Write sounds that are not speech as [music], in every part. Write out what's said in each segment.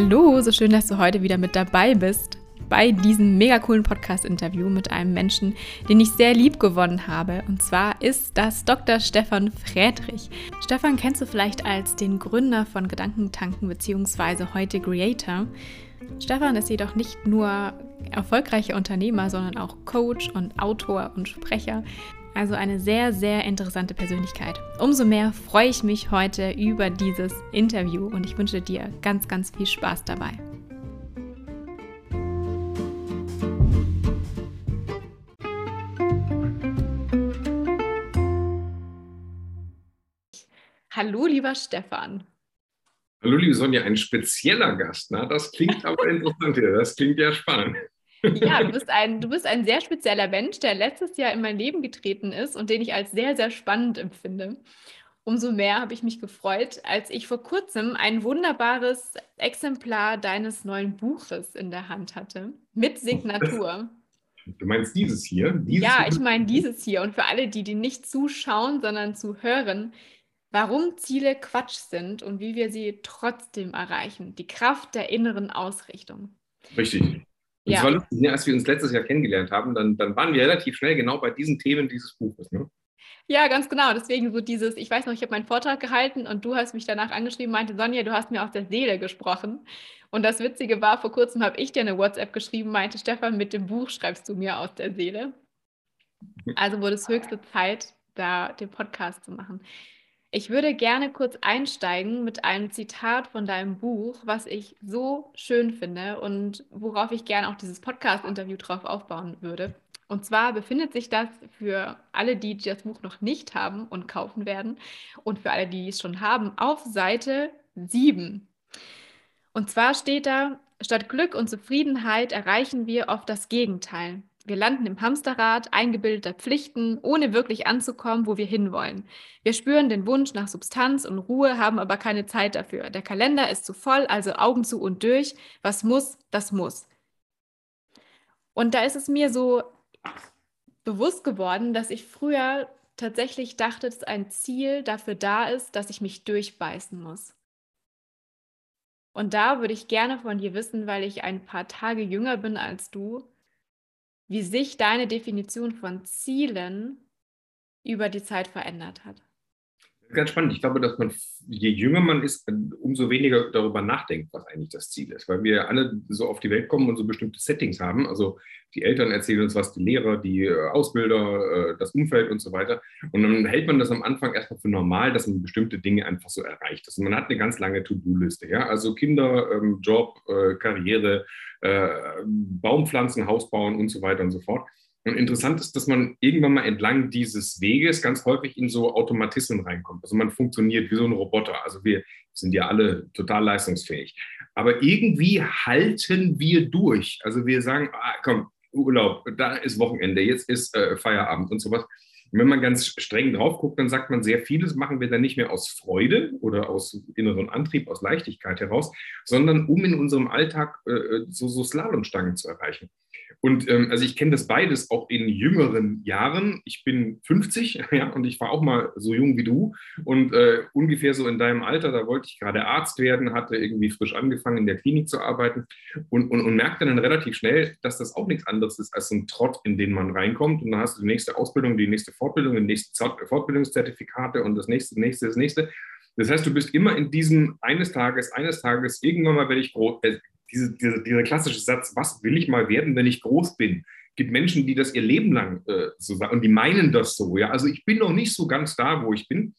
Hallo, so schön, dass du heute wieder mit dabei bist bei diesem mega coolen Podcast-Interview mit einem Menschen, den ich sehr lieb gewonnen habe. Und zwar ist das Dr. Stefan Friedrich. Stefan kennst du vielleicht als den Gründer von Gedankentanken bzw. heute Creator. Stefan ist jedoch nicht nur erfolgreicher Unternehmer, sondern auch Coach und Autor und Sprecher. Also eine sehr, sehr interessante Persönlichkeit. Umso mehr freue ich mich heute über dieses Interview und ich wünsche dir ganz, ganz viel Spaß dabei. Hallo, lieber Stefan. Hallo, liebe Sonja, ein spezieller Gast. Na, das klingt aber [laughs] interessant hier. Das klingt ja spannend. Ja, du bist, ein, du bist ein sehr spezieller Mensch, der letztes Jahr in mein Leben getreten ist und den ich als sehr, sehr spannend empfinde. Umso mehr habe ich mich gefreut, als ich vor kurzem ein wunderbares Exemplar deines neuen Buches in der Hand hatte, mit Signatur. Du meinst dieses hier? Dieses ja, ich meine dieses hier. Und für alle, die, die nicht zuschauen, sondern zu hören, warum Ziele Quatsch sind und wie wir sie trotzdem erreichen. Die Kraft der inneren Ausrichtung. Richtig. Und ja. war lustig, ne, als wir uns letztes Jahr kennengelernt haben, dann, dann waren wir relativ schnell genau bei diesen Themen dieses Buches. Ne? Ja, ganz genau. Deswegen so dieses, ich weiß noch, ich habe meinen Vortrag gehalten und du hast mich danach angeschrieben, meinte, Sonja, du hast mir aus der Seele gesprochen. Und das Witzige war, vor kurzem habe ich dir eine WhatsApp geschrieben, meinte, Stefan, mit dem Buch schreibst du mir aus der Seele. Also wurde es höchste Zeit, da den Podcast zu machen. Ich würde gerne kurz einsteigen mit einem Zitat von deinem Buch, was ich so schön finde und worauf ich gerne auch dieses Podcast-Interview drauf aufbauen würde. Und zwar befindet sich das für alle, die das Buch noch nicht haben und kaufen werden und für alle, die es schon haben, auf Seite 7. Und zwar steht da, statt Glück und Zufriedenheit erreichen wir oft das Gegenteil. Wir landen im Hamsterrad eingebildeter Pflichten, ohne wirklich anzukommen, wo wir hinwollen. Wir spüren den Wunsch nach Substanz und Ruhe, haben aber keine Zeit dafür. Der Kalender ist zu voll, also Augen zu und durch. Was muss, das muss. Und da ist es mir so bewusst geworden, dass ich früher tatsächlich dachte, dass ein Ziel dafür da ist, dass ich mich durchbeißen muss. Und da würde ich gerne von dir wissen, weil ich ein paar Tage jünger bin als du, wie sich deine Definition von Zielen über die Zeit verändert hat. Ganz spannend. Ich glaube, dass man, je jünger man ist, umso weniger darüber nachdenkt, was eigentlich das Ziel ist. Weil wir alle so auf die Welt kommen und so bestimmte Settings haben. Also die Eltern erzählen uns was, die Lehrer, die äh, Ausbilder, äh, das Umfeld und so weiter. Und dann hält man das am Anfang erstmal für normal, dass man bestimmte Dinge einfach so erreicht. Also man hat eine ganz lange To-Do-Liste. Ja? Also Kinder, ähm, Job, äh, Karriere, Baumpflanzen, Haus bauen und so weiter und so fort. Und interessant ist, dass man irgendwann mal entlang dieses Weges ganz häufig in so Automatismen reinkommt. Also man funktioniert wie so ein Roboter. Also wir sind ja alle total leistungsfähig. Aber irgendwie halten wir durch. Also wir sagen, ah, komm, Urlaub, da ist Wochenende, jetzt ist äh, Feierabend und sowas. Und wenn man ganz streng drauf guckt, dann sagt man, sehr vieles machen wir dann nicht mehr aus Freude oder aus innerem Antrieb, aus Leichtigkeit heraus, sondern um in unserem Alltag äh, so, so Slalomstangen zu erreichen. Und ähm, also ich kenne das beides auch in jüngeren Jahren. Ich bin 50 [laughs] ja, und ich war auch mal so jung wie du. Und äh, ungefähr so in deinem Alter, da wollte ich gerade Arzt werden, hatte irgendwie frisch angefangen, in der Klinik zu arbeiten und, und, und merkte dann relativ schnell, dass das auch nichts anderes ist als so ein Trott, in den man reinkommt. Und dann hast du die nächste Ausbildung, die nächste Fortbildung, die nächste Fortbildungszertifikate und das nächste, das nächste, das nächste. Das heißt, du bist immer in diesem eines Tages, eines Tages, irgendwann mal werde ich groß, äh, diese, diese, dieser klassische Satz, was will ich mal werden, wenn ich groß bin? Gibt Menschen, die das ihr Leben lang äh, so sagen und die meinen das so. Ja? Also ich bin noch nicht so ganz da, wo ich bin.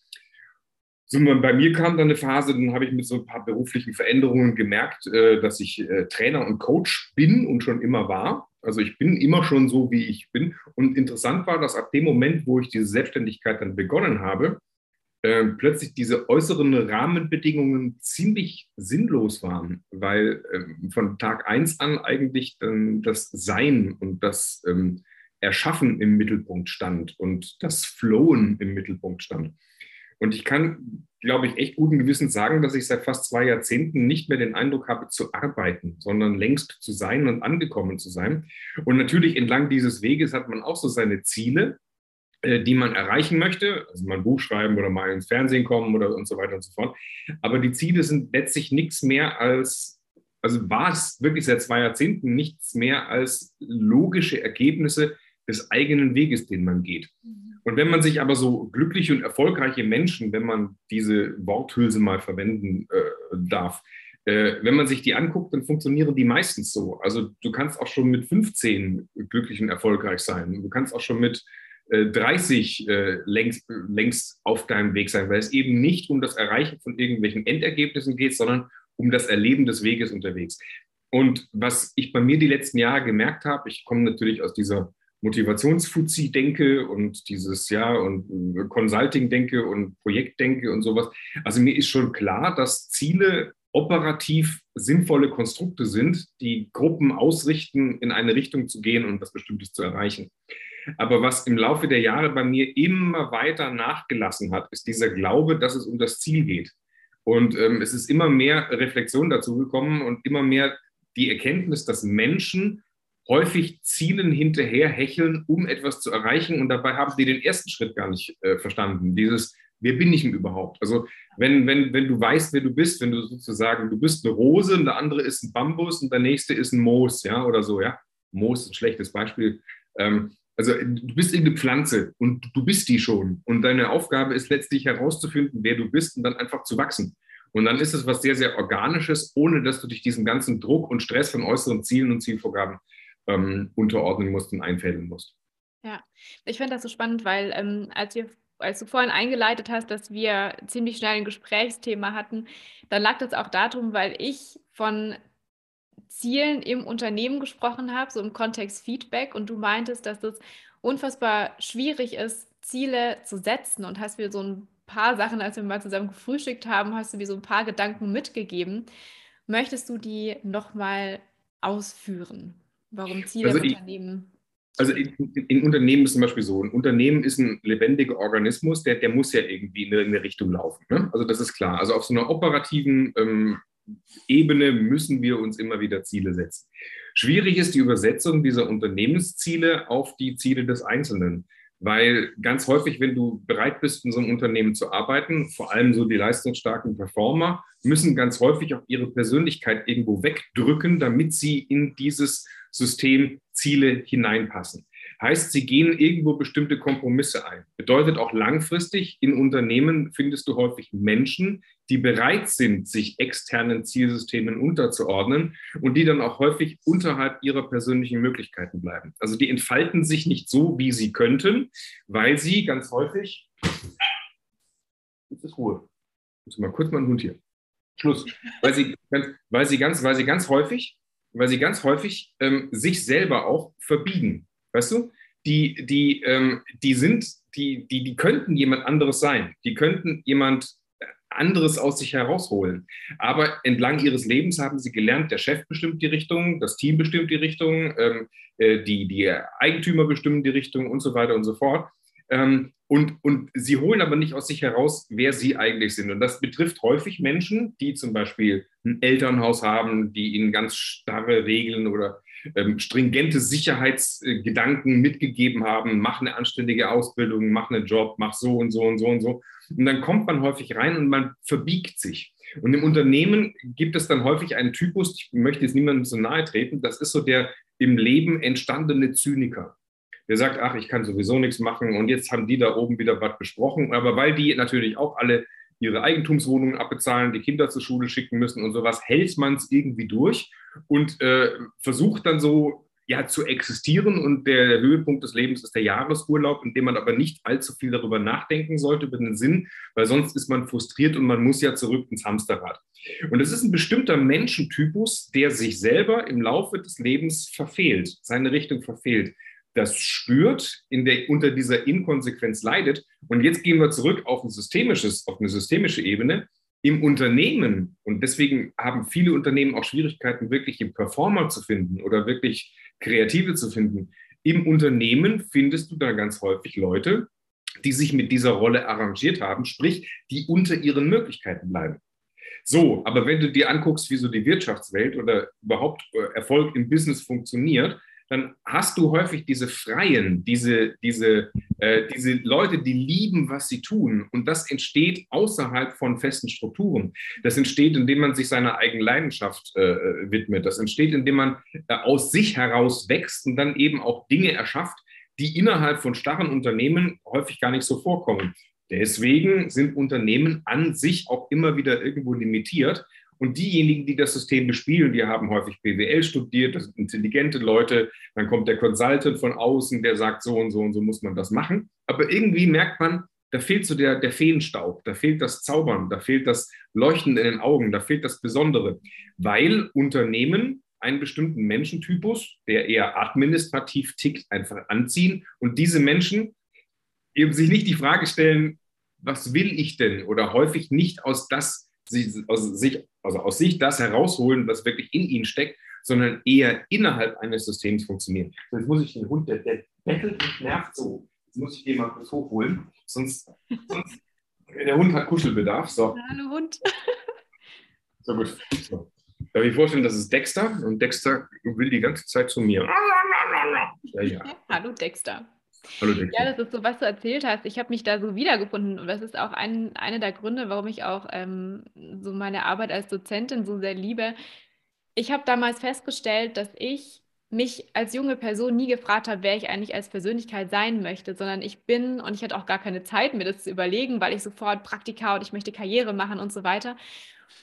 Sondern bei mir kam dann eine Phase, dann habe ich mit so ein paar beruflichen Veränderungen gemerkt, äh, dass ich äh, Trainer und Coach bin und schon immer war. Also ich bin immer schon so, wie ich bin. Und interessant war, dass ab dem Moment, wo ich diese Selbstständigkeit dann begonnen habe, äh, plötzlich diese äußeren Rahmenbedingungen ziemlich sinnlos waren, weil äh, von Tag 1 an eigentlich ähm, das Sein und das ähm, Erschaffen im Mittelpunkt stand und das Flowen im Mittelpunkt stand. Und ich kann, glaube ich, echt guten Gewissens sagen, dass ich seit fast zwei Jahrzehnten nicht mehr den Eindruck habe zu arbeiten, sondern längst zu sein und angekommen zu sein. Und natürlich entlang dieses Weges hat man auch so seine Ziele, die man erreichen möchte, also mal ein Buch schreiben oder mal ins Fernsehen kommen oder und so weiter und so fort. Aber die Ziele sind letztlich nichts mehr als also war es wirklich seit zwei Jahrzehnten nichts mehr als logische Ergebnisse des eigenen Weges, den man geht. Mhm. Und wenn man sich aber so glückliche und erfolgreiche Menschen, wenn man diese Worthülse mal verwenden äh, darf, äh, wenn man sich die anguckt, dann funktionieren die meistens so. Also du kannst auch schon mit 15 glücklich und erfolgreich sein. Du kannst auch schon mit 30 äh, äh, längst, längst auf deinem Weg sein, weil es eben nicht um das Erreichen von irgendwelchen Endergebnissen geht, sondern um das Erleben des Weges unterwegs. Und was ich bei mir die letzten Jahre gemerkt habe, ich komme natürlich aus dieser Motivationsfuzzi-Denke und dieses, ja, und äh, Consulting-Denke und Projektdenke und sowas. Also mir ist schon klar, dass Ziele operativ sinnvolle Konstrukte sind, die Gruppen ausrichten, in eine Richtung zu gehen und was Bestimmtes zu erreichen. Aber was im Laufe der Jahre bei mir immer weiter nachgelassen hat, ist dieser Glaube, dass es um das Ziel geht. Und ähm, es ist immer mehr Reflexion dazu gekommen und immer mehr die Erkenntnis, dass Menschen häufig Zielen hinterher hecheln, um etwas zu erreichen. Und dabei haben sie den ersten Schritt gar nicht äh, verstanden. Dieses, wer bin ich denn überhaupt? Also wenn, wenn, wenn du weißt, wer du bist, wenn du sozusagen, du bist eine Rose und der andere ist ein Bambus und der nächste ist ein Moos, ja, oder so, ja. Moos ist ein schlechtes Beispiel. Ähm, also du bist irgendeine Pflanze und du bist die schon. Und deine Aufgabe ist letztlich herauszufinden, wer du bist und dann einfach zu wachsen. Und dann ist es was sehr, sehr Organisches, ohne dass du dich diesem ganzen Druck und Stress von äußeren Zielen und Zielvorgaben ähm, unterordnen musst und einfällen musst. Ja, ich finde das so spannend, weil ähm, als, wir, als du vorhin eingeleitet hast, dass wir ziemlich schnell ein Gesprächsthema hatten, dann lag das auch darum, weil ich von Zielen im Unternehmen gesprochen habe, so im Kontext Feedback, und du meintest, dass es unfassbar schwierig ist, Ziele zu setzen und hast mir so ein paar Sachen, als wir mal zusammen gefrühstückt haben, hast du mir so ein paar Gedanken mitgegeben. Möchtest du die nochmal ausführen? Warum Ziele also im Unternehmen? Also in, in, Unternehmen ist zum Beispiel so, ein Unternehmen ist ein lebendiger Organismus, der, der muss ja irgendwie in eine, Richtung laufen. Ne? Also das ist klar. Also auf so einer operativen ähm, Ebene müssen wir uns immer wieder Ziele setzen. Schwierig ist die Übersetzung dieser Unternehmensziele auf die Ziele des Einzelnen. Weil ganz häufig, wenn du bereit bist, in so einem Unternehmen zu arbeiten, vor allem so die leistungsstarken Performer, müssen ganz häufig auch ihre Persönlichkeit irgendwo wegdrücken, damit sie in dieses System Ziele hineinpassen. Heißt, sie gehen irgendwo bestimmte Kompromisse ein. Bedeutet auch langfristig, in Unternehmen findest du häufig Menschen, die bereit sind, sich externen Zielsystemen unterzuordnen und die dann auch häufig unterhalb ihrer persönlichen Möglichkeiten bleiben. Also die entfalten sich nicht so, wie sie könnten, weil sie ganz häufig. Jetzt ist Ruhe. Ich muss mal kurz mal einen Hund hier. Schluss. Weil sie, weil sie, ganz, weil sie ganz häufig, weil sie ganz häufig ähm, sich selber auch verbiegen. Weißt du? Die, die, ähm, die sind, die, die, die könnten jemand anderes sein. Die könnten jemand anderes aus sich herausholen. Aber entlang ihres Lebens haben sie gelernt, der Chef bestimmt die Richtung, das Team bestimmt die Richtung, ähm, äh, die, die Eigentümer bestimmen die Richtung und so weiter und so fort. Ähm, und, und sie holen aber nicht aus sich heraus, wer sie eigentlich sind. Und das betrifft häufig Menschen, die zum Beispiel ein Elternhaus haben, die ihnen ganz starre Regeln oder ähm, stringente Sicherheitsgedanken mitgegeben haben, mach eine anständige Ausbildung, mach einen Job, mach so und so und so und so. Und dann kommt man häufig rein und man verbiegt sich. Und im Unternehmen gibt es dann häufig einen Typus, ich möchte jetzt niemandem so nahe treten, das ist so der im Leben entstandene Zyniker. Der sagt, ach, ich kann sowieso nichts machen und jetzt haben die da oben wieder was besprochen. Aber weil die natürlich auch alle ihre Eigentumswohnungen abbezahlen, die Kinder zur Schule schicken müssen und sowas, hält man es irgendwie durch und äh, versucht dann so ja, zu existieren. Und der Höhepunkt des Lebens ist der Jahresurlaub, in dem man aber nicht allzu viel darüber nachdenken sollte, über den Sinn, weil sonst ist man frustriert und man muss ja zurück ins Hamsterrad. Und es ist ein bestimmter Menschentypus, der sich selber im Laufe des Lebens verfehlt, seine Richtung verfehlt das spürt, in der, unter dieser Inkonsequenz leidet. Und jetzt gehen wir zurück auf ein systemisches, auf eine systemische Ebene. Im Unternehmen, und deswegen haben viele Unternehmen auch Schwierigkeiten, wirklich einen Performer zu finden oder wirklich Kreative zu finden. Im Unternehmen findest du da ganz häufig Leute, die sich mit dieser Rolle arrangiert haben, sprich, die unter ihren Möglichkeiten bleiben. So, aber wenn du dir anguckst, wie so die Wirtschaftswelt oder überhaupt äh, Erfolg im Business funktioniert, dann hast du häufig diese Freien, diese, diese, äh, diese Leute, die lieben, was sie tun. Und das entsteht außerhalb von festen Strukturen. Das entsteht, indem man sich seiner eigenen Leidenschaft äh, widmet. Das entsteht, indem man äh, aus sich heraus wächst und dann eben auch Dinge erschafft, die innerhalb von starren Unternehmen häufig gar nicht so vorkommen. Deswegen sind Unternehmen an sich auch immer wieder irgendwo limitiert. Und diejenigen, die das System bespielen, die haben häufig BWL studiert, das sind intelligente Leute. Dann kommt der Consultant von außen, der sagt, so und so und so muss man das machen. Aber irgendwie merkt man, da fehlt so der, der Feenstaub, da fehlt das Zaubern, da fehlt das Leuchten in den Augen, da fehlt das Besondere, weil Unternehmen einen bestimmten Menschentypus, der eher administrativ tickt, einfach anziehen. Und diese Menschen eben sich nicht die Frage stellen, was will ich denn? Oder häufig nicht aus das aus sich, also aus sich das herausholen, was wirklich in ihnen steckt, sondern eher innerhalb eines Systems funktionieren. So, jetzt muss ich den Hund, der, der bettelt und nervt so. Jetzt muss ich den mal kurz hochholen, sonst, sonst der Hund hat Kuschelbedarf. So. Hallo Hund. So gut. So. Darf ich vorstellen, das ist Dexter und Dexter will die ganze Zeit zu mir. [laughs] Ja, ja. Hallo Dexter. Hallo. Ja, das ist so, was du erzählt hast. Ich habe mich da so wiedergefunden und das ist auch ein, einer der Gründe, warum ich auch ähm, so meine Arbeit als Dozentin so sehr liebe. Ich habe damals festgestellt, dass ich mich als junge Person nie gefragt habe, wer ich eigentlich als Persönlichkeit sein möchte, sondern ich bin und ich hatte auch gar keine Zeit, mir das zu überlegen, weil ich sofort Praktika und ich möchte Karriere machen und so weiter.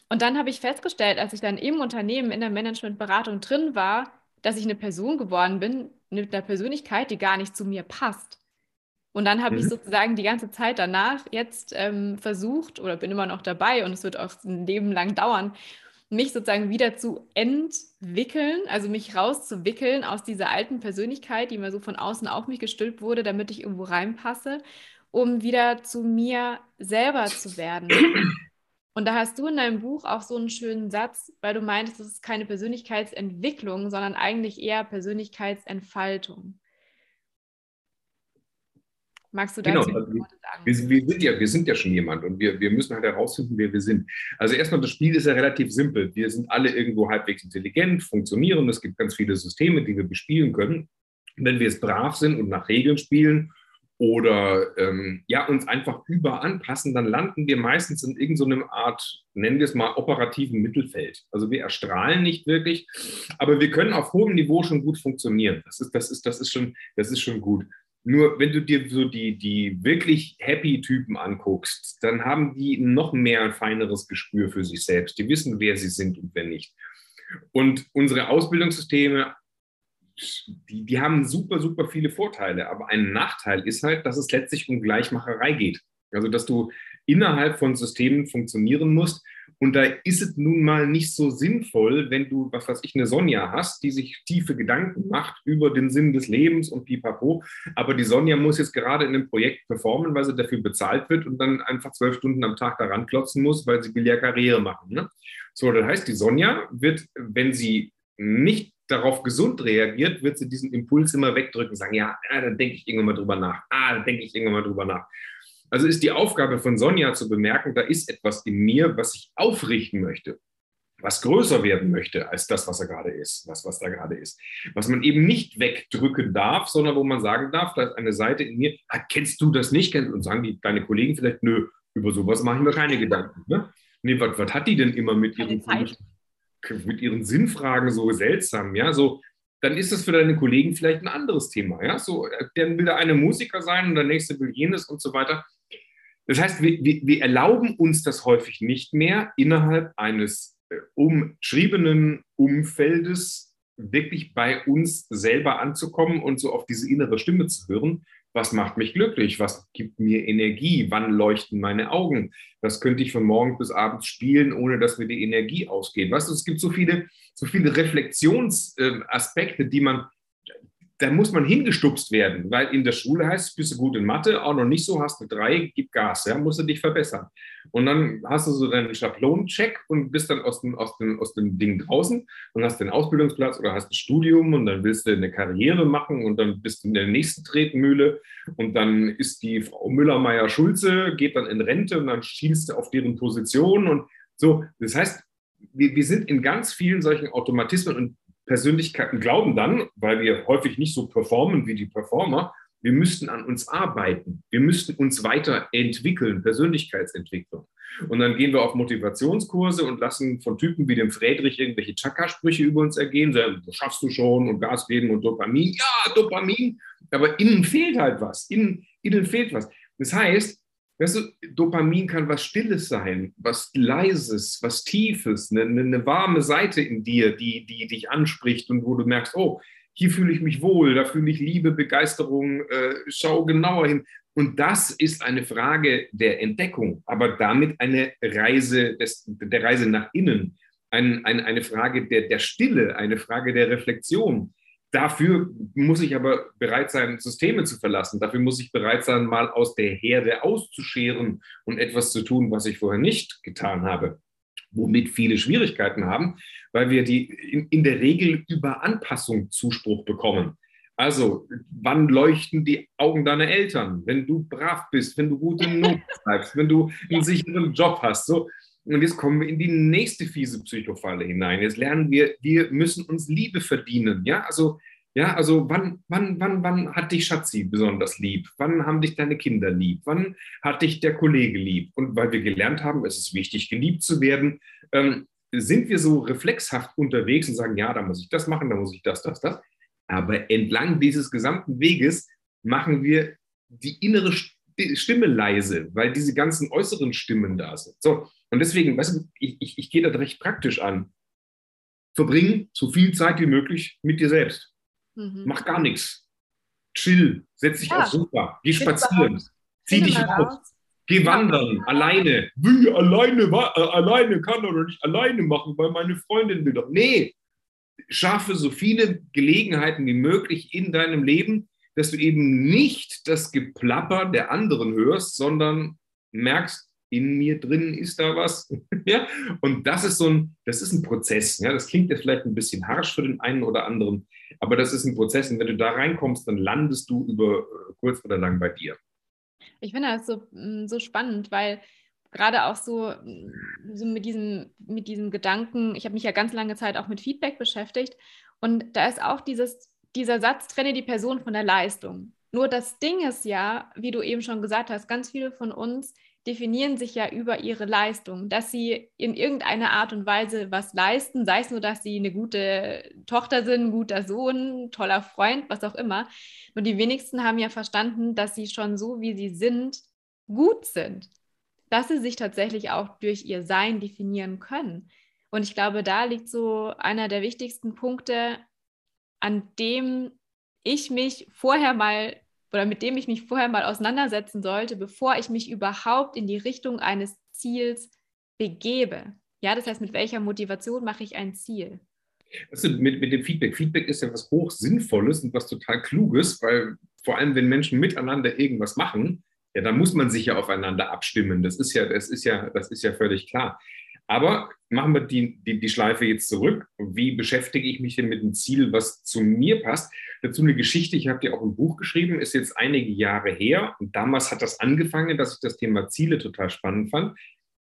Und dann habe ich festgestellt, als ich dann im Unternehmen in der Managementberatung drin war, dass ich eine Person geworden bin mit einer Persönlichkeit, die gar nicht zu mir passt. Und dann habe mhm. ich sozusagen die ganze Zeit danach jetzt ähm, versucht oder bin immer noch dabei und es wird auch ein Leben lang dauern, mich sozusagen wieder zu entwickeln, also mich rauszuwickeln aus dieser alten Persönlichkeit, die mir so von außen auf mich gestülpt wurde, damit ich irgendwo reinpasse, um wieder zu mir selber zu werden. Und da hast du in deinem Buch auch so einen schönen Satz, weil du meintest, es ist keine Persönlichkeitsentwicklung, sondern eigentlich eher Persönlichkeitsentfaltung. Magst du dazu genau, also Worte sagen? Wir, wir, sind ja, wir sind ja schon jemand und wir, wir müssen halt herausfinden, wer wir sind. Also erstmal, das Spiel ist ja relativ simpel. Wir sind alle irgendwo halbwegs intelligent, funktionieren. Es gibt ganz viele Systeme, die wir bespielen können. Wenn wir es brav sind und nach Regeln spielen oder ähm, ja, uns einfach überanpassen, dann landen wir meistens in irgendeiner so Art, nennen wir es mal, operativen Mittelfeld. Also wir erstrahlen nicht wirklich, aber wir können auf hohem Niveau schon gut funktionieren. Das ist, das ist, das ist, schon, das ist schon gut. Nur wenn du dir so die, die wirklich happy Typen anguckst, dann haben die noch mehr ein feineres Gespür für sich selbst. Die wissen, wer sie sind und wer nicht. Und unsere Ausbildungssysteme die, die haben super, super viele Vorteile. Aber ein Nachteil ist halt, dass es letztlich um Gleichmacherei geht. Also, dass du innerhalb von Systemen funktionieren musst. Und da ist es nun mal nicht so sinnvoll, wenn du, was weiß ich, eine Sonja hast, die sich tiefe Gedanken macht über den Sinn des Lebens und pipapo. Aber die Sonja muss jetzt gerade in einem Projekt performen, weil sie dafür bezahlt wird und dann einfach zwölf Stunden am Tag daran klotzen muss, weil sie will ja Karriere machen. Ne? So, das heißt, die Sonja wird, wenn sie nicht darauf gesund reagiert, wird sie diesen Impuls immer wegdrücken sagen, ja, ja dann denke ich irgendwann mal drüber nach. Ah, dann denke ich irgendwann mal drüber nach. Also ist die Aufgabe von Sonja zu bemerken, da ist etwas in mir, was ich aufrichten möchte, was größer werden möchte als das, was er gerade ist, was, was da gerade ist. Was man eben nicht wegdrücken darf, sondern wo man sagen darf, da ist eine Seite in mir, ah, kennst du das nicht? Und sagen die, deine Kollegen vielleicht, nö, über sowas mache ich mir keine Gedanken. Ne? Nee, was, was hat die denn immer mit ihren mit ihren Sinnfragen so seltsam, ja, so, dann ist das für deine Kollegen vielleicht ein anderes Thema, ja, so, dann will der eine Musiker sein und der nächste will jenes und so weiter. Das heißt, wir, wir, wir erlauben uns das häufig nicht mehr, innerhalb eines äh, umschriebenen Umfeldes wirklich bei uns selber anzukommen und so auf diese innere Stimme zu hören, was macht mich glücklich? Was gibt mir Energie? Wann leuchten meine Augen? Was könnte ich von morgens bis abends spielen, ohne dass mir die Energie ausgeht? Weißt du, es gibt so viele, so viele Reflexionsaspekte, die man da muss man hingestupst werden, weil in der Schule heißt, bist du gut in Mathe, auch noch nicht so, hast du drei, gib Gas, ja, musst du dich verbessern. Und dann hast du so deinen Schablonencheck und bist dann aus dem, aus, dem, aus dem Ding draußen und hast den Ausbildungsplatz oder hast ein Studium und dann willst du eine Karriere machen und dann bist du in der nächsten Tretmühle und dann ist die Frau Müller-Meyer-Schulze, geht dann in Rente und dann schielst du auf deren Position und so. Das heißt, wir, wir sind in ganz vielen solchen Automatismen und Persönlichkeiten glauben dann, weil wir häufig nicht so performen wie die Performer, wir müssten an uns arbeiten. Wir müssten uns weiterentwickeln, Persönlichkeitsentwicklung. Und dann gehen wir auf Motivationskurse und lassen von Typen wie dem Friedrich irgendwelche Chakra-Sprüche über uns ergehen. Sagen, das schaffst du schon und Gas geben und Dopamin. Ja, Dopamin. Aber innen fehlt halt was. Innen, innen fehlt was. Das heißt, weißt du, Dopamin kann was Stilles sein, was Leises, was Tiefes, eine, eine warme Seite in dir, die, die dich anspricht und wo du merkst, oh, hier fühle ich mich wohl, da fühle ich Liebe, Begeisterung, äh, schau genauer hin. Und das ist eine Frage der Entdeckung, aber damit eine Reise des, der Reise nach innen, ein, ein, eine Frage der, der Stille, eine Frage der Reflexion. Dafür muss ich aber bereit sein, Systeme zu verlassen. Dafür muss ich bereit sein, mal aus der Herde auszuscheren und etwas zu tun, was ich vorher nicht getan habe womit viele Schwierigkeiten haben, weil wir die in, in der Regel über Anpassung Zuspruch bekommen. Also, wann leuchten die Augen deiner Eltern? Wenn du brav bist, wenn du gute Noten [laughs] schreibst, wenn du einen sicheren Job hast. So. Und jetzt kommen wir in die nächste fiese Psychofalle hinein. Jetzt lernen wir, wir müssen uns Liebe verdienen. Ja, also ja, also wann, wann, wann, wann hat dich Schatzi besonders lieb? Wann haben dich deine Kinder lieb? Wann hat dich der Kollege lieb? Und weil wir gelernt haben, es ist wichtig, geliebt zu werden, ähm, sind wir so reflexhaft unterwegs und sagen, ja, da muss ich das machen, da muss ich das, das, das. Aber entlang dieses gesamten Weges machen wir die innere Stimme leise, weil diese ganzen äußeren Stimmen da sind. So, und deswegen, weißt du, ich, ich, ich gehe da recht praktisch an. Verbring so viel Zeit wie möglich mit dir selbst. Mhm. Mach gar nichts. Chill, setz dich ja. aufs Sofa, geh spazieren, zieh dich raus, geh wandern, alleine. Will alleine, äh, alleine kann er doch nicht alleine machen, weil meine Freundin will doch. Nee, schaffe so viele Gelegenheiten wie möglich in deinem Leben, dass du eben nicht das Geplapper der anderen hörst, sondern merkst, in mir drin ist da was. [laughs] ja? Und das ist so ein, das ist ein Prozess. Ja? Das klingt jetzt vielleicht ein bisschen harsch für den einen oder anderen, aber das ist ein Prozess. Und wenn du da reinkommst, dann landest du über äh, kurz oder lang bei dir. Ich finde das so, mm, so spannend, weil gerade auch so, mm, so mit, diesem, mit diesem Gedanken, ich habe mich ja ganz lange Zeit auch mit Feedback beschäftigt und da ist auch dieses, dieser Satz, trenne die Person von der Leistung. Nur das Ding ist ja, wie du eben schon gesagt hast, ganz viele von uns definieren sich ja über ihre Leistung, dass sie in irgendeiner Art und Weise was leisten, sei es nur, dass sie eine gute Tochter sind, ein guter Sohn, toller Freund, was auch immer. Nur die wenigsten haben ja verstanden, dass sie schon so, wie sie sind, gut sind, dass sie sich tatsächlich auch durch ihr Sein definieren können. Und ich glaube, da liegt so einer der wichtigsten Punkte, an dem ich mich vorher mal oder mit dem ich mich vorher mal auseinandersetzen sollte, bevor ich mich überhaupt in die Richtung eines Ziels begebe. Ja, das heißt, mit welcher Motivation mache ich ein Ziel? Also mit, mit dem Feedback. Feedback ist ja was hoch Sinnvolles und was total Kluges, weil vor allem, wenn Menschen miteinander irgendwas machen, ja, dann muss man sich ja aufeinander abstimmen. Das ist ja, das ist ja, das ist ja völlig klar. Aber machen wir die, die, die Schleife jetzt zurück. Wie beschäftige ich mich denn mit einem Ziel, was zu mir passt? Dazu eine Geschichte, ich habe dir auch ein Buch geschrieben, ist jetzt einige Jahre her. Und damals hat das angefangen, dass ich das Thema Ziele total spannend fand.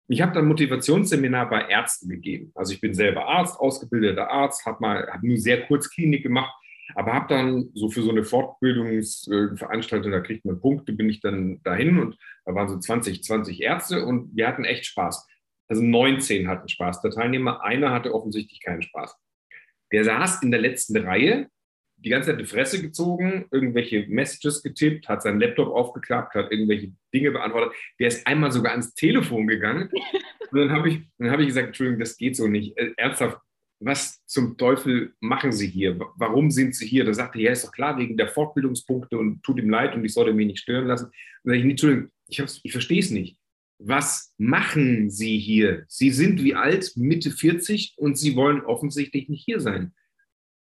Ich habe dann Motivationsseminar bei Ärzten gegeben. Also ich bin selber Arzt, ausgebildeter Arzt, habe mal hab nur sehr kurz Klinik gemacht, aber habe dann so für so eine Fortbildungsveranstaltung, da kriegt man Punkte, bin ich dann dahin und da waren so 20, 20 Ärzte und wir hatten echt Spaß. Also 19 hatten Spaß. Der Teilnehmer, einer hatte offensichtlich keinen Spaß. Der saß in der letzten Reihe, die ganze Zeit die Fresse gezogen, irgendwelche Messages getippt, hat seinen Laptop aufgeklappt, hat irgendwelche Dinge beantwortet. Der ist einmal sogar ans Telefon gegangen. Und dann habe ich, hab ich gesagt, Entschuldigung, das geht so nicht. Äh, ernsthaft, was zum Teufel machen Sie hier? Warum sind Sie hier? Da sagte er, ja, ist doch klar, wegen der Fortbildungspunkte und tut ihm leid und ich sollte mich nicht stören lassen. Und dann sage ich, Entschuldigung, ich, ich verstehe es nicht was machen Sie hier? Sie sind wie alt, Mitte 40 und Sie wollen offensichtlich nicht hier sein.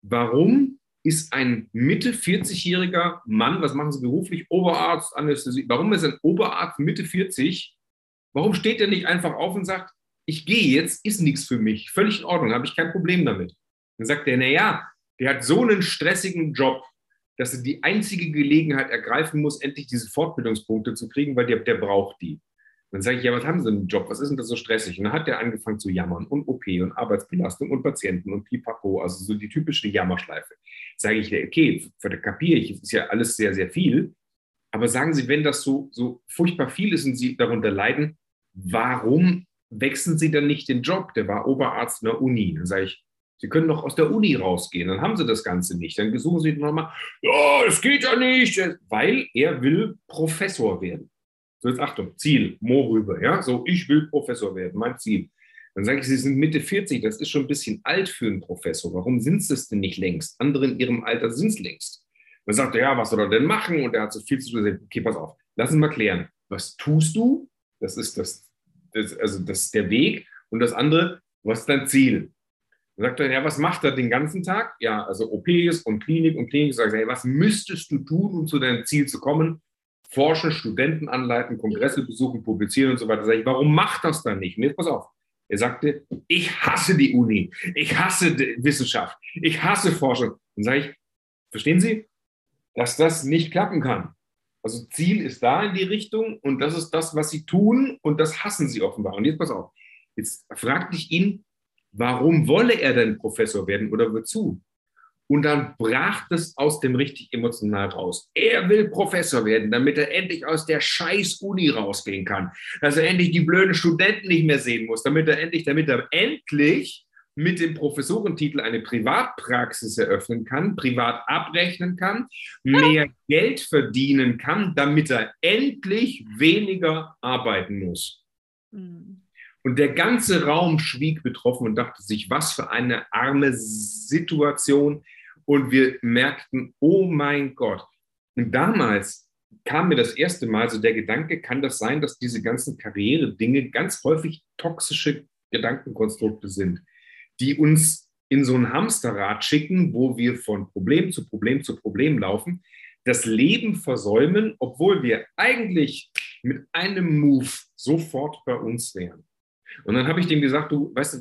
Warum ist ein Mitte 40-jähriger Mann, was machen Sie beruflich? Oberarzt, Anästhesie. Warum ist ein Oberarzt Mitte 40? Warum steht er nicht einfach auf und sagt, ich gehe jetzt, ist nichts für mich, völlig in Ordnung, habe ich kein Problem damit. Dann sagt er, naja, der hat so einen stressigen Job, dass er die einzige Gelegenheit ergreifen muss, endlich diese Fortbildungspunkte zu kriegen, weil der, der braucht die. Dann sage ich, ja, was haben Sie denn im Job? Was ist denn das so stressig? Und dann hat der angefangen zu jammern und OP und Arbeitsbelastung und Patienten und Pipapo, also so die typische Jammerschleife. Sage ich, okay, kapiere ich, ist ja alles sehr, sehr viel. Aber sagen Sie, wenn das so, so furchtbar viel ist und Sie darunter leiden, warum wechseln Sie dann nicht den Job? Der war Oberarzt in der Uni. Dann sage ich, Sie können doch aus der Uni rausgehen, dann haben Sie das Ganze nicht. Dann suchen Sie nochmal, ja, es geht ja nicht, weil er will Professor werden. So, jetzt Achtung, Ziel, Mo rüber, ja, so, ich will Professor werden, mein Ziel. Dann sage ich, Sie sind Mitte 40, das ist schon ein bisschen alt für einen Professor. Warum sind Sie es denn nicht längst? Andere in Ihrem Alter sind es längst. Dann sagt er, ja, was soll er denn machen? Und er hat so viel zu tun. Okay, pass auf, lass uns mal klären. Was tust du? Das ist das, das, also das ist der Weg. Und das andere, was ist dein Ziel? Dann sagt er, ja, was macht er den ganzen Tag? Ja, also OPs und Klinik und Klinik. Sagt er, hey, was müsstest du tun, um zu deinem Ziel zu kommen? Forschen, Studenten anleiten, Kongresse besuchen, publizieren und so weiter. Sag ich, warum macht das dann nicht? Und jetzt pass auf. Er sagte, ich hasse die Uni, ich hasse Wissenschaft, ich hasse Forschung. Dann sage ich, verstehen Sie, dass das nicht klappen kann? Also Ziel ist da in die Richtung und das ist das, was Sie tun und das hassen Sie offenbar. Und jetzt pass auf, jetzt fragte ich ihn, Warum wolle er denn Professor werden oder wozu? Und dann brach das aus dem richtig emotional raus. Er will Professor werden, damit er endlich aus der scheiß Uni rausgehen kann. Dass er endlich die blöden Studenten nicht mehr sehen muss, damit er endlich, damit er endlich mit dem Professorentitel eine Privatpraxis eröffnen kann, privat abrechnen kann, mehr Geld verdienen kann, damit er endlich weniger arbeiten muss. Mhm. Und der ganze Raum schwieg betroffen und dachte sich, was für eine arme Situation. Und wir merkten, oh mein Gott. Und damals kam mir das erste Mal so der Gedanke, kann das sein, dass diese ganzen Karriere-Dinge ganz häufig toxische Gedankenkonstrukte sind, die uns in so ein Hamsterrad schicken, wo wir von Problem zu Problem zu Problem laufen, das Leben versäumen, obwohl wir eigentlich mit einem Move sofort bei uns wären. Und dann habe ich dem gesagt, du weißt du,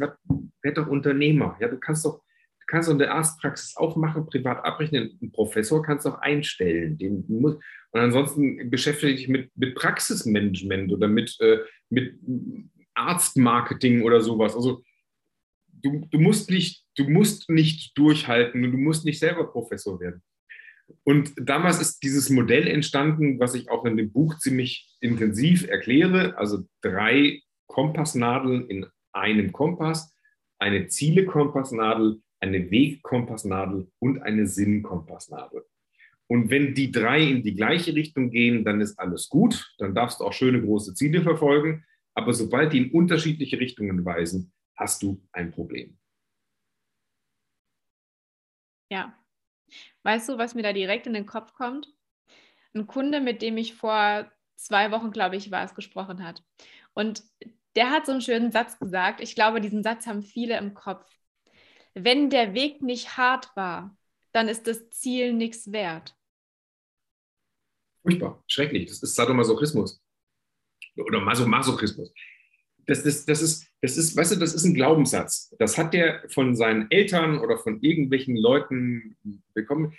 werd doch Unternehmer. Ja, du kannst doch, du kannst doch eine Arztpraxis aufmachen, privat abrechnen. Einen Professor kannst du auch einstellen. Den muss, und ansonsten beschäftige dich mit, mit Praxismanagement oder mit, äh, mit Arztmarketing oder sowas. Also du, du, musst nicht, du musst nicht durchhalten und du musst nicht selber Professor werden. Und damals ist dieses Modell entstanden, was ich auch in dem Buch ziemlich intensiv erkläre. Also drei Kompassnadeln in einem Kompass, eine Ziele-Kompassnadel, eine Weg-Kompassnadel und eine Sinn-Kompassnadel. Und wenn die drei in die gleiche Richtung gehen, dann ist alles gut. Dann darfst du auch schöne große Ziele verfolgen. Aber sobald die in unterschiedliche Richtungen weisen, hast du ein Problem. Ja. Weißt du, was mir da direkt in den Kopf kommt? Ein Kunde, mit dem ich vor zwei Wochen, glaube ich, war es, gesprochen hat. Und der hat so einen schönen Satz gesagt. Ich glaube, diesen Satz haben viele im Kopf. Wenn der Weg nicht hart war, dann ist das Ziel nichts wert. Furchtbar, schrecklich. Das ist Sadomasochismus. Oder Masochismus. Das, das, das, ist, das ist, weißt du, das ist ein Glaubenssatz. Das hat der von seinen Eltern oder von irgendwelchen Leuten bekommen.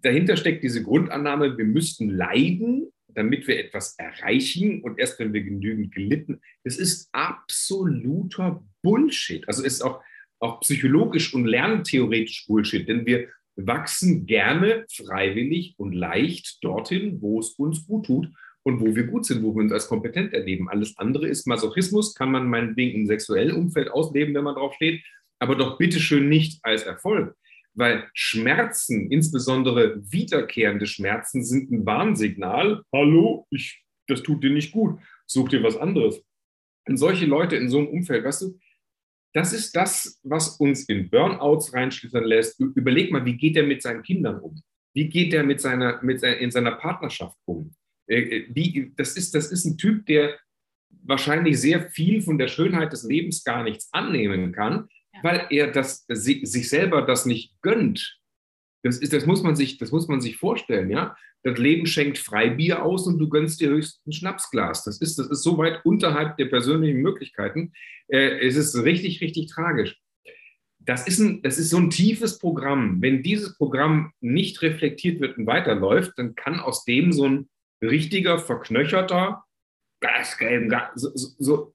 Dahinter steckt diese Grundannahme, wir müssten leiden, damit wir etwas erreichen und erst wenn wir genügend gelitten, das ist absoluter Bullshit. Also ist auch, auch psychologisch und lerntheoretisch Bullshit, denn wir wachsen gerne freiwillig und leicht dorthin, wo es uns gut tut und wo wir gut sind, wo wir uns als kompetent erleben. Alles andere ist Masochismus, kann man meinetwegen im sexuellen Umfeld ausleben, wenn man drauf steht, aber doch bitteschön nicht als Erfolg. Weil Schmerzen, insbesondere wiederkehrende Schmerzen, sind ein Warnsignal. Hallo, ich, das tut dir nicht gut. Such dir was anderes. Und solche Leute in so einem Umfeld, weißt du, das ist das, was uns in Burnouts reinschlittern lässt. Überleg mal, wie geht er mit seinen Kindern um? Wie geht er mit seiner, mit seiner, in seiner Partnerschaft um? Äh, äh, wie, das, ist, das ist ein Typ, der wahrscheinlich sehr viel von der Schönheit des Lebens gar nichts annehmen kann, weil er das, sich selber das nicht gönnt. Das, ist, das, muss man sich, das muss man sich vorstellen, ja. Das Leben schenkt Freibier aus und du gönnst dir höchstens Schnapsglas. Das ist, das ist so weit unterhalb der persönlichen Möglichkeiten. Äh, es ist richtig, richtig tragisch. Das ist, ein, das ist so ein tiefes Programm. Wenn dieses Programm nicht reflektiert wird und weiterläuft, dann kann aus dem so ein richtiger, verknöcherter, so, so,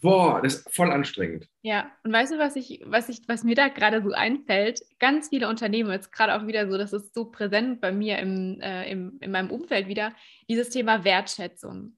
boah, das ist voll anstrengend. Ja, und weißt du, was ich, was ich, was mir da gerade so einfällt? Ganz viele Unternehmen, jetzt gerade auch wieder so, das ist so präsent bei mir im, äh, im, in meinem Umfeld wieder, dieses Thema Wertschätzung.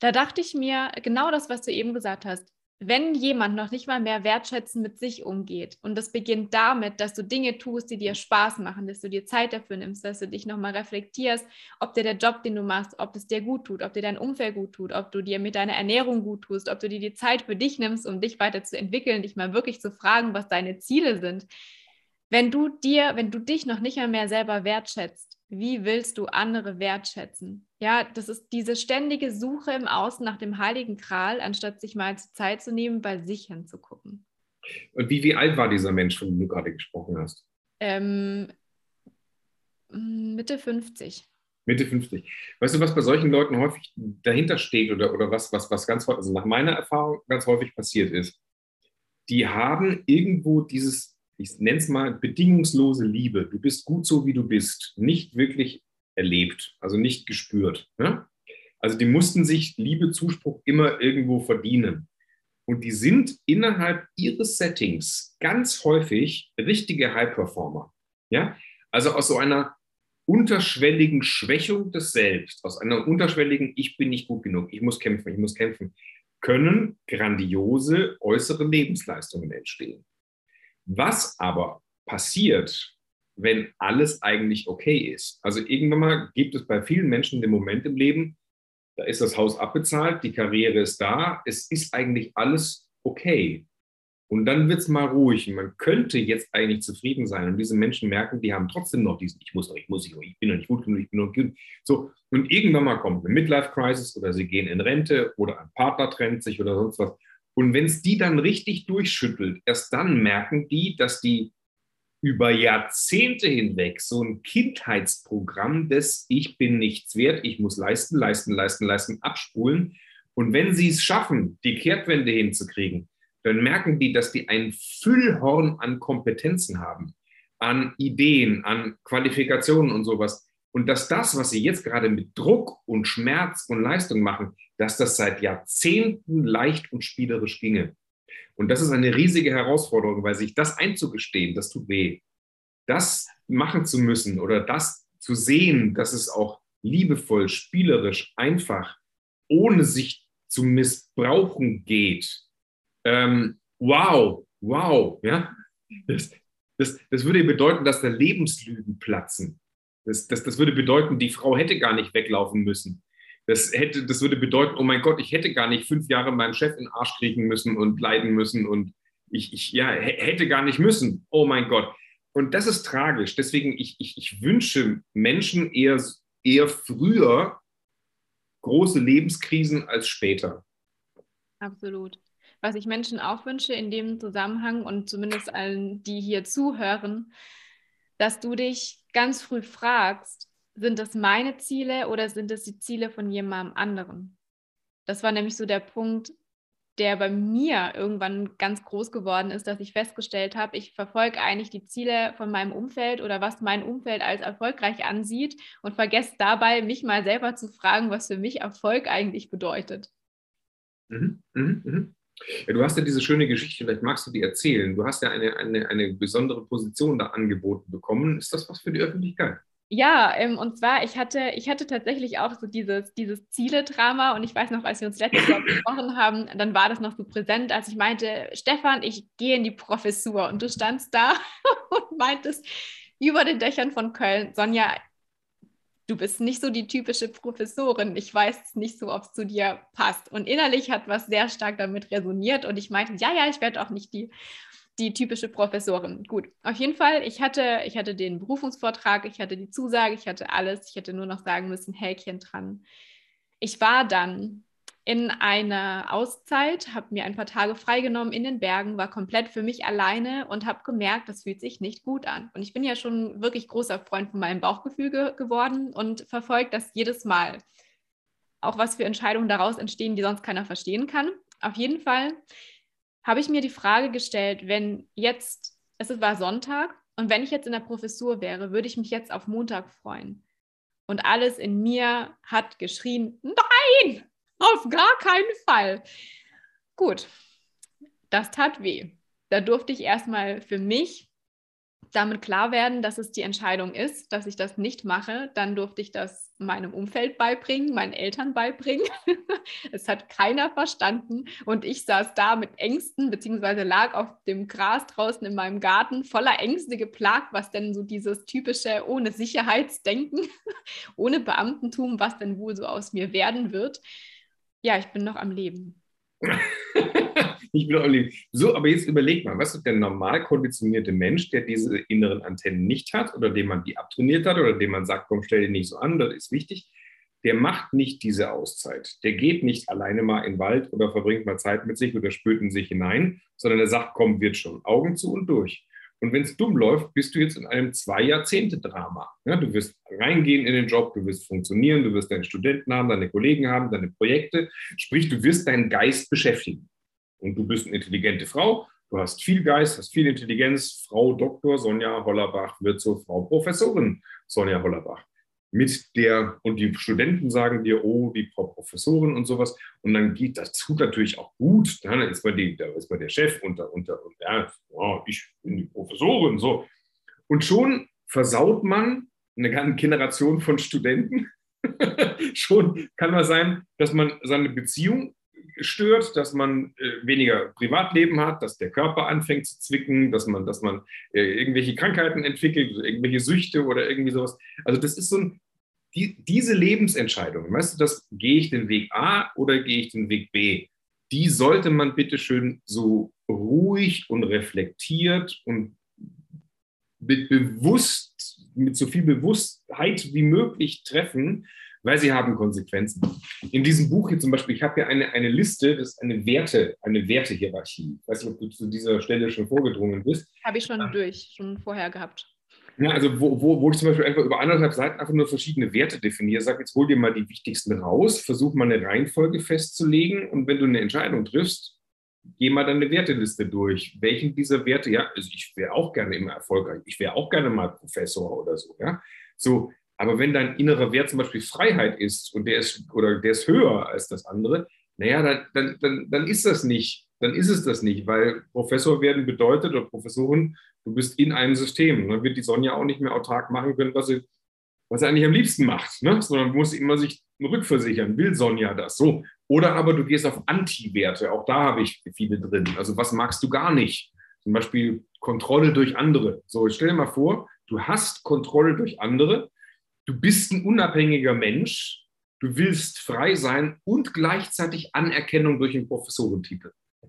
Da dachte ich mir, genau das, was du eben gesagt hast, wenn jemand noch nicht mal mehr wertschätzen mit sich umgeht und das beginnt damit, dass du Dinge tust, die dir Spaß machen, dass du dir Zeit dafür nimmst, dass du dich nochmal reflektierst, ob dir der Job, den du machst, ob es dir gut tut, ob dir dein Umfeld gut tut, ob du dir mit deiner Ernährung gut tust, ob du dir die Zeit für dich nimmst, um dich weiterzuentwickeln, dich mal wirklich zu fragen, was deine Ziele sind. Wenn du dir, wenn du dich noch nicht mal mehr selber wertschätzt, wie willst du andere wertschätzen? Ja, das ist diese ständige Suche im Außen nach dem heiligen Kral, anstatt sich mal Zeit zu nehmen, bei sich hinzugucken. Und wie, wie alt war dieser Mensch, von dem du gerade gesprochen hast? Ähm, Mitte 50. Mitte 50. Weißt du, was bei solchen Leuten häufig dahinter steht oder, oder was, was, was ganz also nach meiner Erfahrung ganz häufig passiert ist? Die haben irgendwo dieses ich nenne es mal bedingungslose Liebe. Du bist gut so, wie du bist. Nicht wirklich erlebt, also nicht gespürt. Ne? Also die mussten sich Liebe, Zuspruch immer irgendwo verdienen. Und die sind innerhalb ihres Settings ganz häufig richtige High-Performer. Ja? Also aus so einer unterschwelligen Schwächung des Selbst, aus einer unterschwelligen Ich bin nicht gut genug, ich muss kämpfen, ich muss kämpfen, können grandiose äußere Lebensleistungen entstehen. Was aber passiert, wenn alles eigentlich okay ist? Also irgendwann mal gibt es bei vielen Menschen den Moment im Leben, da ist das Haus abbezahlt, die Karriere ist da, es ist eigentlich alles okay. Und dann wird es mal ruhig. Und man könnte jetzt eigentlich zufrieden sein. Und diese Menschen merken, die haben trotzdem noch diesen, ich muss noch, ich muss, ich, ich bin noch nicht gut genug, ich bin noch gut. So, und irgendwann mal kommt eine Midlife-Crisis oder sie gehen in Rente oder ein Partner trennt sich oder sonst was. Und wenn es die dann richtig durchschüttelt, erst dann merken die, dass die über Jahrzehnte hinweg so ein Kindheitsprogramm des Ich bin nichts wert, ich muss leisten, leisten, leisten, leisten, abspulen. Und wenn sie es schaffen, die Kehrtwende hinzukriegen, dann merken die, dass die ein Füllhorn an Kompetenzen haben, an Ideen, an Qualifikationen und sowas. Und dass das, was sie jetzt gerade mit Druck und Schmerz und Leistung machen, dass das seit Jahrzehnten leicht und spielerisch ginge. Und das ist eine riesige Herausforderung, weil sich das einzugestehen, das tut weh. Das machen zu müssen oder das zu sehen, dass es auch liebevoll, spielerisch, einfach, ohne sich zu missbrauchen geht. Ähm, wow, wow, ja. Das, das, das würde bedeuten, dass da Lebenslügen platzen. Das, das, das würde bedeuten, die Frau hätte gar nicht weglaufen müssen. Das, hätte, das würde bedeuten, oh mein Gott, ich hätte gar nicht fünf Jahre meinen Chef in den Arsch kriegen müssen und leiden müssen und ich, ich ja, hätte gar nicht müssen. Oh mein Gott. Und das ist tragisch. Deswegen, ich, ich, ich wünsche Menschen eher, eher früher große Lebenskrisen als später. Absolut. Was ich Menschen auch wünsche in dem Zusammenhang und zumindest allen, die hier zuhören, dass du dich ganz früh fragst, sind das meine Ziele oder sind es die Ziele von jemandem anderen? Das war nämlich so der Punkt, der bei mir irgendwann ganz groß geworden ist, dass ich festgestellt habe, ich verfolge eigentlich die Ziele von meinem Umfeld oder was mein Umfeld als erfolgreich ansieht und vergesse dabei, mich mal selber zu fragen, was für mich Erfolg eigentlich bedeutet. Mhm, mh, mh. Ja, du hast ja diese schöne Geschichte, vielleicht magst du die erzählen. Du hast ja eine, eine, eine besondere Position da angeboten bekommen. Ist das was für die Öffentlichkeit? Ja, ähm, und zwar, ich hatte, ich hatte tatsächlich auch so dieses, dieses Ziele-Drama und ich weiß noch, als wir uns letztes Jahr [laughs] gesprochen haben, dann war das noch so präsent, als ich meinte, Stefan, ich gehe in die Professur und du standst da [laughs] und meintest über den Dächern von Köln, Sonja, du bist nicht so die typische Professorin, ich weiß nicht so, ob es zu dir passt. Und innerlich hat was sehr stark damit resoniert und ich meinte, ja, ja, ich werde auch nicht die die typische Professorin. Gut, auf jeden Fall, ich hatte, ich hatte den Berufungsvortrag, ich hatte die Zusage, ich hatte alles. Ich hätte nur noch sagen müssen, Häkchen dran. Ich war dann in einer Auszeit, habe mir ein paar Tage freigenommen in den Bergen, war komplett für mich alleine und habe gemerkt, das fühlt sich nicht gut an. Und ich bin ja schon wirklich großer Freund von meinem Bauchgefühl ge geworden und verfolge das jedes Mal. Auch was für Entscheidungen daraus entstehen, die sonst keiner verstehen kann. Auf jeden Fall habe ich mir die Frage gestellt, wenn jetzt, es war Sonntag, und wenn ich jetzt in der Professur wäre, würde ich mich jetzt auf Montag freuen. Und alles in mir hat geschrien, nein, auf gar keinen Fall. Gut, das tat weh. Da durfte ich erstmal für mich damit klar werden, dass es die Entscheidung ist, dass ich das nicht mache. Dann durfte ich das meinem Umfeld beibringen, meinen Eltern beibringen. [laughs] es hat keiner verstanden und ich saß da mit Ängsten, beziehungsweise lag auf dem Gras draußen in meinem Garten voller Ängste geplagt, was denn so dieses typische ohne Sicherheitsdenken, [laughs] ohne Beamtentum, was denn wohl so aus mir werden wird. Ja, ich bin noch am Leben. Ich bin auch lieb. So, aber jetzt überleg mal, was ist der normal konditionierte Mensch, der diese inneren Antennen nicht hat oder dem man die abtrainiert hat oder dem man sagt, komm, stell dich nicht so an, das ist wichtig. Der macht nicht diese Auszeit. Der geht nicht alleine mal in den Wald oder verbringt mal Zeit mit sich oder spürt in sich hinein, sondern er sagt, komm, wird schon. Augen zu und durch. Und wenn es dumm läuft, bist du jetzt in einem Zwei-Jahrzehnte-Drama. Ja, du wirst reingehen in den Job, du wirst funktionieren, du wirst deine Studenten haben, deine Kollegen haben, deine Projekte. Sprich, du wirst deinen Geist beschäftigen und du bist eine intelligente Frau, du hast viel Geist, hast viel Intelligenz, Frau Dr. Sonja Hollerbach wird zur Frau Professorin Sonja Hollerbach. Mit der, und die Studenten sagen dir, oh, die Frau Professorin und sowas. Und dann geht das tut natürlich auch gut. Dann ist bei, die, da ist bei der Chef unter, unter, und ja, oh, ich bin die Professorin, so. Und schon versaut man eine ganze Generation von Studenten. [laughs] schon kann man sein, dass man seine Beziehung stört, dass man äh, weniger Privatleben hat, dass der Körper anfängt zu zwicken, dass man, dass man äh, irgendwelche Krankheiten entwickelt, irgendwelche Süchte oder irgendwie sowas. Also das ist so ein, die, diese Lebensentscheidung, weißt du, das gehe ich den Weg A oder gehe ich den Weg B, die sollte man bitte schön so ruhig und reflektiert und mit bewusst, mit so viel Bewusstheit wie möglich treffen, weil sie haben Konsequenzen. In diesem Buch hier zum Beispiel, ich habe hier eine, eine Liste, das ist eine Werte, eine Wertehierarchie. Ich weiß nicht, ob du zu dieser Stelle schon vorgedrungen bist. Habe ich schon ah. durch, schon vorher gehabt. Ja, also wo, wo, wo ich zum Beispiel einfach über anderthalb Seiten einfach nur verschiedene Werte definiere, sag jetzt hol dir mal die wichtigsten raus, versuch mal eine Reihenfolge festzulegen und wenn du eine Entscheidung triffst, geh mal deine Werteliste durch. Welchen dieser Werte, ja, also ich wäre auch gerne immer erfolgreich, ich wäre auch gerne mal Professor oder so, ja. So, aber wenn dein innerer Wert zum Beispiel Freiheit ist und der ist oder der ist höher als das andere, naja, dann, dann, dann, dann ist das nicht. Dann ist es das nicht, weil Professor werden bedeutet oder Professorin, du bist in einem System. Dann wird die Sonja auch nicht mehr autark machen können, was sie, was sie eigentlich am liebsten macht, ne? sondern muss immer sich rückversichern. Will Sonja das so? Oder aber du gehst auf Anti-Werte. Auch da habe ich viele drin. Also was magst du gar nicht? Zum Beispiel Kontrolle durch andere. So, stell dir mal vor, du hast Kontrolle durch andere du bist ein unabhängiger Mensch, du willst frei sein und gleichzeitig Anerkennung durch einen Professorentitel. [laughs]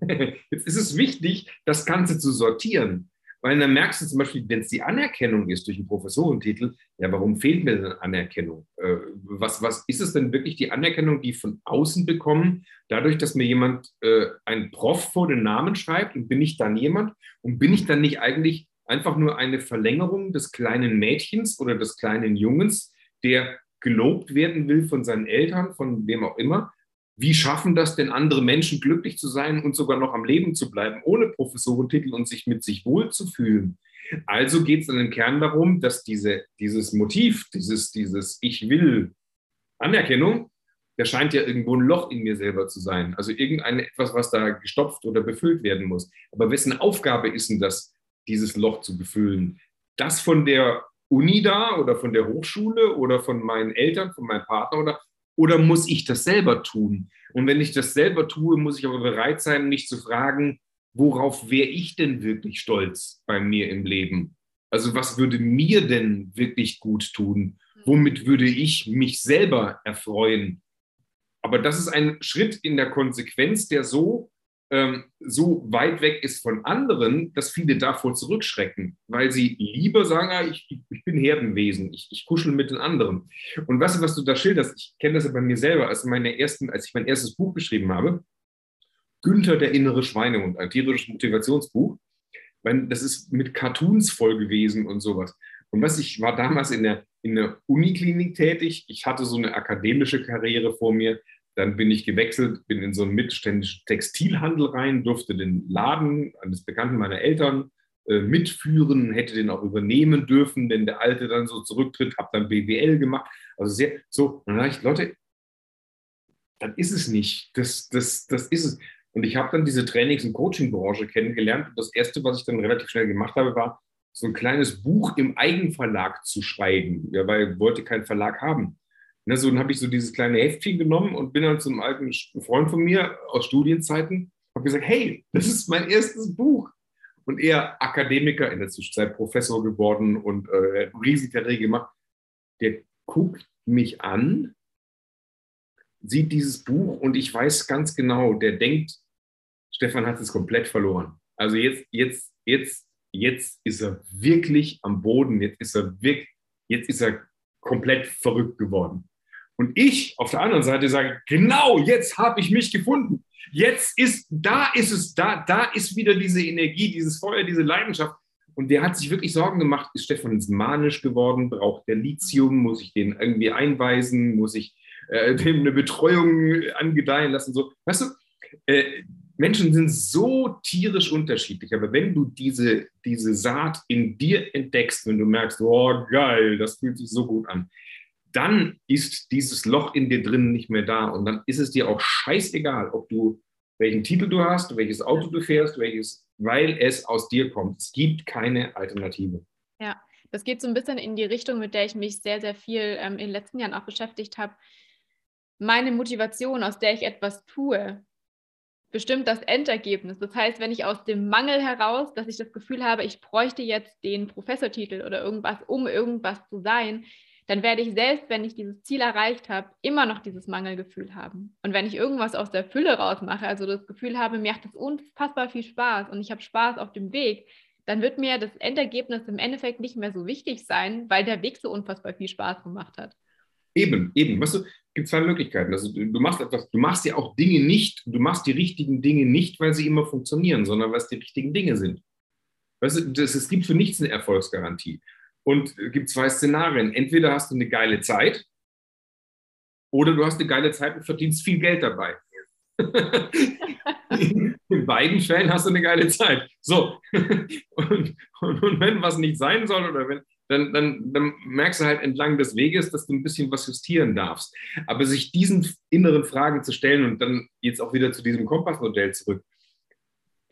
Jetzt ist es wichtig, das Ganze zu sortieren, weil dann merkst du zum Beispiel, wenn es die Anerkennung ist durch einen Professorentitel, ja, warum fehlt mir denn Anerkennung? Äh, was, was ist es denn wirklich die Anerkennung, die von außen bekommen, dadurch, dass mir jemand äh, ein Prof vor den Namen schreibt und bin ich dann jemand und bin ich dann nicht eigentlich einfach nur eine Verlängerung des kleinen Mädchens oder des kleinen Jungens, der gelobt werden will von seinen Eltern, von wem auch immer. Wie schaffen das denn andere Menschen glücklich zu sein und sogar noch am Leben zu bleiben, ohne Professorentitel und sich mit sich wohlzufühlen? Also geht es dann im Kern darum, dass diese, dieses Motiv, dieses, dieses Ich will Anerkennung, der scheint ja irgendwo ein Loch in mir selber zu sein. Also irgendein etwas, was da gestopft oder befüllt werden muss. Aber wessen Aufgabe ist denn das, dieses Loch zu befüllen. Das von der Uni da oder von der Hochschule oder von meinen Eltern, von meinem Partner oder, oder muss ich das selber tun? Und wenn ich das selber tue, muss ich aber bereit sein, mich zu fragen, worauf wäre ich denn wirklich stolz bei mir im Leben? Also was würde mir denn wirklich gut tun? Womit würde ich mich selber erfreuen? Aber das ist ein Schritt in der Konsequenz, der so ähm, so weit weg ist von anderen, dass viele davor zurückschrecken, weil sie lieber sagen, ah, ich, ich bin Herdenwesen, ich, ich kuschel mit den anderen. Und du, was du da schilderst, ich kenne das ja bei mir selber, als, meine ersten, als ich mein erstes Buch geschrieben habe, Günther, der innere Schweinehund, ein tierisches Motivationsbuch. Das ist mit Cartoons voll gewesen und sowas. Und was ich war damals in der, in der Uniklinik tätig. Ich hatte so eine akademische Karriere vor mir. Dann bin ich gewechselt, bin in so einen mittelständischen Textilhandel rein, durfte den Laden eines Bekannten meiner Eltern äh, mitführen, hätte den auch übernehmen dürfen, wenn der Alte dann so zurücktritt, habe dann BWL gemacht. Also sehr so, und dann dachte ich, Leute, dann ist es nicht. Das, das, das ist es. Und ich habe dann diese Trainings- und Coaching-Branche kennengelernt. Und das Erste, was ich dann relativ schnell gemacht habe, war, so ein kleines Buch im Eigenverlag zu schreiben, ja, weil ich wollte keinen Verlag haben. Ne, so, dann habe ich so dieses kleine Heftchen genommen und bin dann zu einem alten Freund von mir aus Studienzeiten, habe gesagt, hey, das ist mein erstes Buch. Und er Akademiker, in der Zwischenzeit Professor geworden und äh, Riesenkarriere gemacht. Der guckt mich an, sieht dieses Buch und ich weiß ganz genau, der denkt, Stefan hat es komplett verloren. Also jetzt, jetzt, jetzt, jetzt ist er wirklich am Boden, jetzt ist er wirklich, jetzt ist er komplett verrückt geworden. Und ich auf der anderen Seite sage, genau, jetzt habe ich mich gefunden. Jetzt ist, da ist es, da, da ist wieder diese Energie, dieses Feuer, diese Leidenschaft. Und der hat sich wirklich Sorgen gemacht, ist Stefan jetzt manisch geworden, braucht der Lithium, muss ich den irgendwie einweisen, muss ich äh, [laughs] dem eine Betreuung angedeihen lassen, so. Weißt du, äh, Menschen sind so tierisch unterschiedlich, aber wenn du diese, diese Saat in dir entdeckst, wenn du merkst, oh geil, das fühlt sich so gut an, dann ist dieses Loch in dir drin nicht mehr da und dann ist es dir auch scheißegal, ob du welchen Titel du hast, welches Auto du fährst, welches, weil es aus dir kommt. Es gibt keine Alternative. Ja, das geht so ein bisschen in die Richtung, mit der ich mich sehr, sehr viel ähm, in den letzten Jahren auch beschäftigt habe. Meine Motivation, aus der ich etwas tue, bestimmt das Endergebnis. Das heißt, wenn ich aus dem Mangel heraus, dass ich das Gefühl habe, ich bräuchte jetzt den Professortitel oder irgendwas, um irgendwas zu sein, dann werde ich selbst, wenn ich dieses Ziel erreicht habe, immer noch dieses Mangelgefühl haben. Und wenn ich irgendwas aus der Fülle rausmache, also das Gefühl habe, mir macht das unfassbar viel Spaß und ich habe Spaß auf dem Weg, dann wird mir das Endergebnis im Endeffekt nicht mehr so wichtig sein, weil der Weg so unfassbar viel Spaß gemacht hat. Eben, eben. Weißt du, gibt zwei Möglichkeiten. Also du machst etwas, du machst ja auch Dinge nicht, du machst die richtigen Dinge nicht, weil sie immer funktionieren, sondern weil es die richtigen Dinge sind. Weißt du, das, es gibt für nichts eine Erfolgsgarantie. Und es gibt zwei Szenarien. Entweder hast du eine geile Zeit oder du hast eine geile Zeit und verdienst viel Geld dabei. [laughs] In beiden Fällen hast du eine geile Zeit. So. Und, und, und wenn was nicht sein soll oder wenn, dann, dann, dann merkst du halt entlang des Weges, dass du ein bisschen was justieren darfst. Aber sich diesen inneren Fragen zu stellen und dann jetzt auch wieder zu diesem Kompassmodell zurück.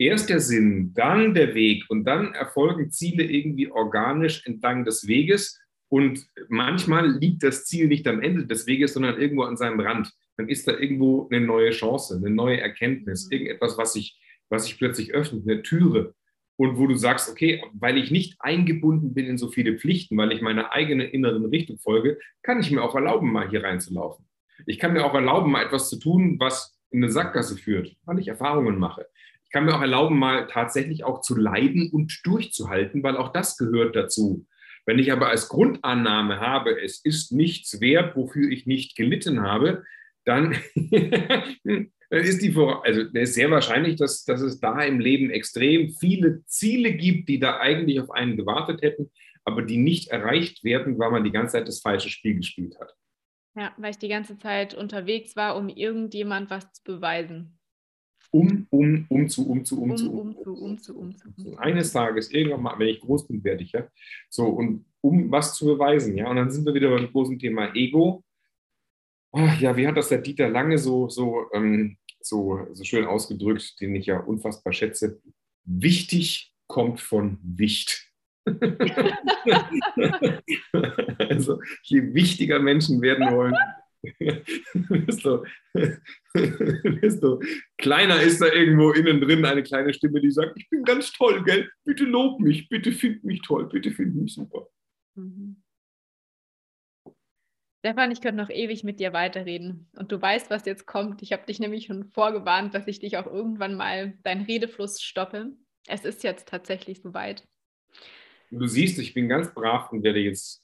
Erst der Sinn, dann der Weg und dann erfolgen Ziele irgendwie organisch entlang des Weges. Und manchmal liegt das Ziel nicht am Ende des Weges, sondern irgendwo an seinem Rand. Dann ist da irgendwo eine neue Chance, eine neue Erkenntnis, irgendetwas, was sich, was sich plötzlich öffnet, eine Türe und wo du sagst, okay, weil ich nicht eingebunden bin in so viele Pflichten, weil ich meiner eigenen inneren Richtung folge, kann ich mir auch erlauben, mal hier reinzulaufen. Ich kann mir auch erlauben, mal etwas zu tun, was in eine Sackgasse führt, weil ich Erfahrungen mache. Kann mir auch erlauben, mal tatsächlich auch zu leiden und durchzuhalten, weil auch das gehört dazu. Wenn ich aber als Grundannahme habe, es ist nichts wert, wofür ich nicht gelitten habe, dann [laughs] dann ist die vor, also ist sehr wahrscheinlich, dass, dass es da im Leben extrem viele Ziele gibt, die da eigentlich auf einen gewartet hätten, aber die nicht erreicht werden, weil man die ganze Zeit das falsche Spiel gespielt hat. Ja, weil ich die ganze Zeit unterwegs war, um irgendjemand was zu beweisen. Um, um, um zu, um zu, um, zu, um, zu, um zu, um zu. Um zu. Eines Tages, irgendwann mal, wenn ich groß bin, werde ich ja. So, und um was zu beweisen, ja. Und dann sind wir wieder beim großen Thema Ego. Ach, ja, wie hat das der Dieter Lange so, so ähm, so, so schön ausgedrückt, den ich ja unfassbar schätze. Wichtig kommt von Wicht. [laughs] [laughs] also je wichtiger Menschen werden wollen, desto, desto kleiner ist da irgendwo innen drin eine kleine Stimme, die sagt, ich bin ganz toll, gell? Bitte lob mich, bitte find mich toll, bitte find mich super. Mhm. Stefan, ich könnte noch ewig mit dir weiterreden. Und du weißt, was jetzt kommt. Ich habe dich nämlich schon vorgewarnt, dass ich dich auch irgendwann mal deinen Redefluss stoppe. Es ist jetzt tatsächlich soweit. Du siehst, ich bin ganz brav und werde jetzt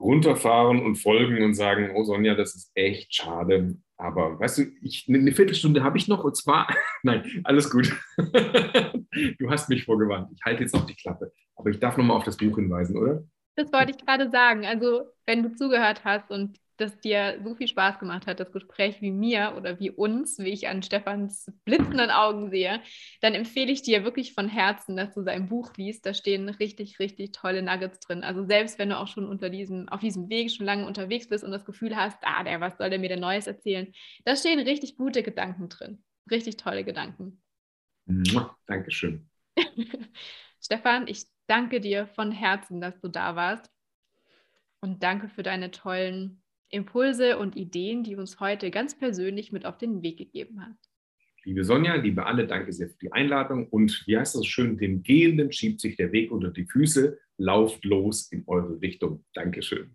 runterfahren und folgen und sagen, oh Sonja, das ist echt schade. Aber weißt du, ich, eine Viertelstunde habe ich noch und zwar, [laughs] nein, alles gut. [laughs] du hast mich vorgewarnt. Ich halte jetzt noch die Klappe. Aber ich darf nochmal auf das Buch hinweisen, oder? Das wollte ich gerade sagen. Also, wenn du zugehört hast und das dir so viel Spaß gemacht hat, das Gespräch wie mir oder wie uns, wie ich an Stefans blitzenden Augen sehe, dann empfehle ich dir wirklich von Herzen, dass du sein Buch liest. Da stehen richtig, richtig tolle Nuggets drin. Also selbst wenn du auch schon unter diesem, auf diesem Weg schon lange unterwegs bist und das Gefühl hast, ah, der, was soll der mir denn Neues erzählen? Da stehen richtig gute Gedanken drin. Richtig tolle Gedanken. Dankeschön. [laughs] Stefan, ich danke dir von Herzen, dass du da warst. Und danke für deine tollen Impulse und Ideen, die uns heute ganz persönlich mit auf den Weg gegeben hat. Liebe Sonja, liebe Anne, danke sehr für die Einladung. Und wie heißt das schön, dem Gehenden schiebt sich der Weg unter die Füße, lauft los in eure Richtung. Dankeschön.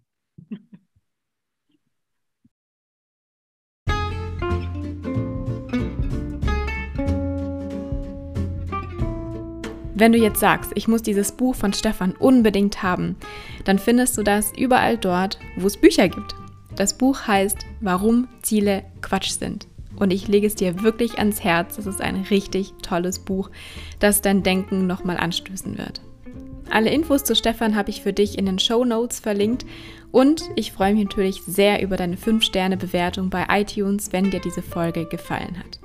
Wenn du jetzt sagst, ich muss dieses Buch von Stefan unbedingt haben, dann findest du das überall dort, wo es Bücher gibt. Das Buch heißt Warum Ziele Quatsch sind. Und ich lege es dir wirklich ans Herz. Es ist ein richtig tolles Buch, das dein Denken nochmal anstößen wird. Alle Infos zu Stefan habe ich für dich in den Show Notes verlinkt. Und ich freue mich natürlich sehr über deine 5-Sterne-Bewertung bei iTunes, wenn dir diese Folge gefallen hat.